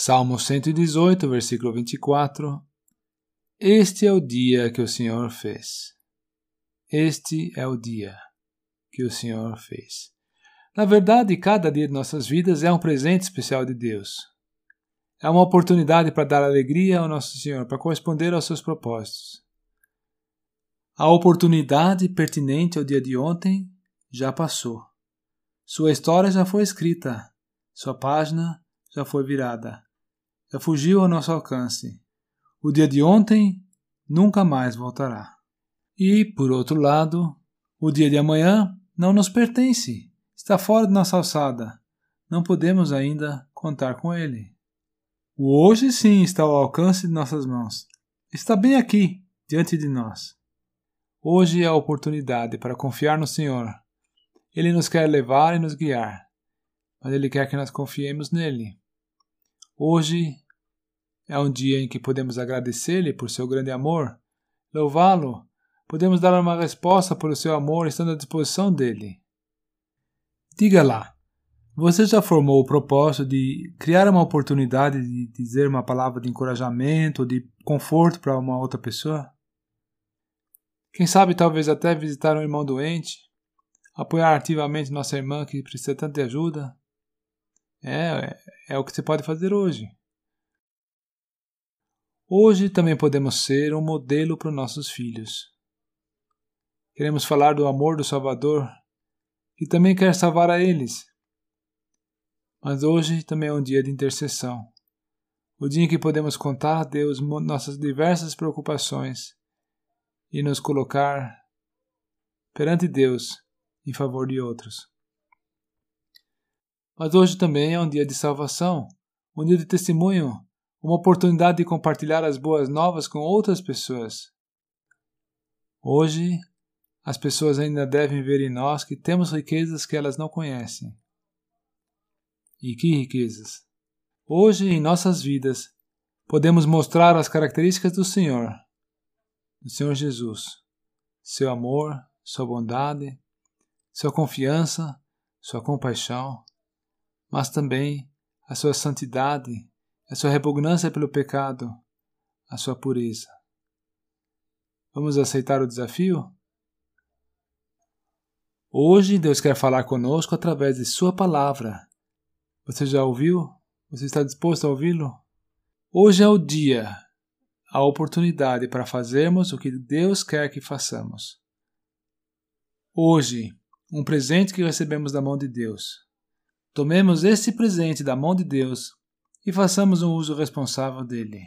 Salmo 118, versículo 24. Este é o dia que o Senhor fez. Este é o dia que o Senhor fez. Na verdade, cada dia de nossas vidas é um presente especial de Deus. É uma oportunidade para dar alegria ao nosso Senhor, para corresponder aos seus propósitos. A oportunidade pertinente ao dia de ontem já passou. Sua história já foi escrita, sua página já foi virada, já fugiu ao nosso alcance. O dia de ontem nunca mais voltará. E, por outro lado, o dia de amanhã não nos pertence, está fora de nossa alçada. Não podemos ainda contar com ele. O hoje sim está ao alcance de nossas mãos. Está bem aqui, diante de nós. Hoje é a oportunidade para confiar no Senhor. Ele nos quer levar e nos guiar, mas Ele quer que nós confiemos nele. Hoje é um dia em que podemos agradecer-lhe por seu grande amor, louvá-lo, podemos dar uma resposta por seu amor estando à disposição dele. Diga lá, você já formou o propósito de criar uma oportunidade de dizer uma palavra de encorajamento ou de conforto para uma outra pessoa? Quem sabe talvez até visitar um irmão doente, apoiar ativamente nossa irmã que precisa tanta ajuda? É, é, o que você pode fazer hoje. Hoje também podemos ser um modelo para os nossos filhos. Queremos falar do amor do Salvador, que também quer salvar a eles. Mas hoje também é um dia de intercessão. O dia em que podemos contar a Deus nossas diversas preocupações e nos colocar perante Deus em favor de outros. Mas hoje também é um dia de salvação, um dia de testemunho uma oportunidade de compartilhar as boas novas com outras pessoas. Hoje, as pessoas ainda devem ver em nós que temos riquezas que elas não conhecem. E que riquezas! Hoje, em nossas vidas, podemos mostrar as características do Senhor, do Senhor Jesus, seu amor, sua bondade, sua confiança, sua compaixão, mas também a sua santidade a sua repugnância pelo pecado, a sua pureza. Vamos aceitar o desafio? Hoje Deus quer falar conosco através de Sua palavra. Você já ouviu? Você está disposto a ouvi-lo? Hoje é o dia, a oportunidade para fazermos o que Deus quer que façamos. Hoje, um presente que recebemos da mão de Deus. Tomemos esse presente da mão de Deus e façamos um uso responsável dele.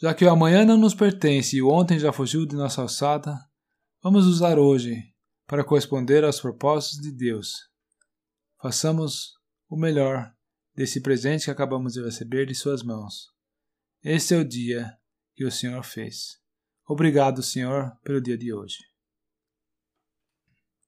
Já que o amanhã não nos pertence e o ontem já fugiu de nossa alçada, vamos usar hoje para corresponder aos propósitos de Deus. Façamos o melhor desse presente que acabamos de receber de Suas mãos. Este é o dia que o Senhor fez. Obrigado, Senhor, pelo dia de hoje.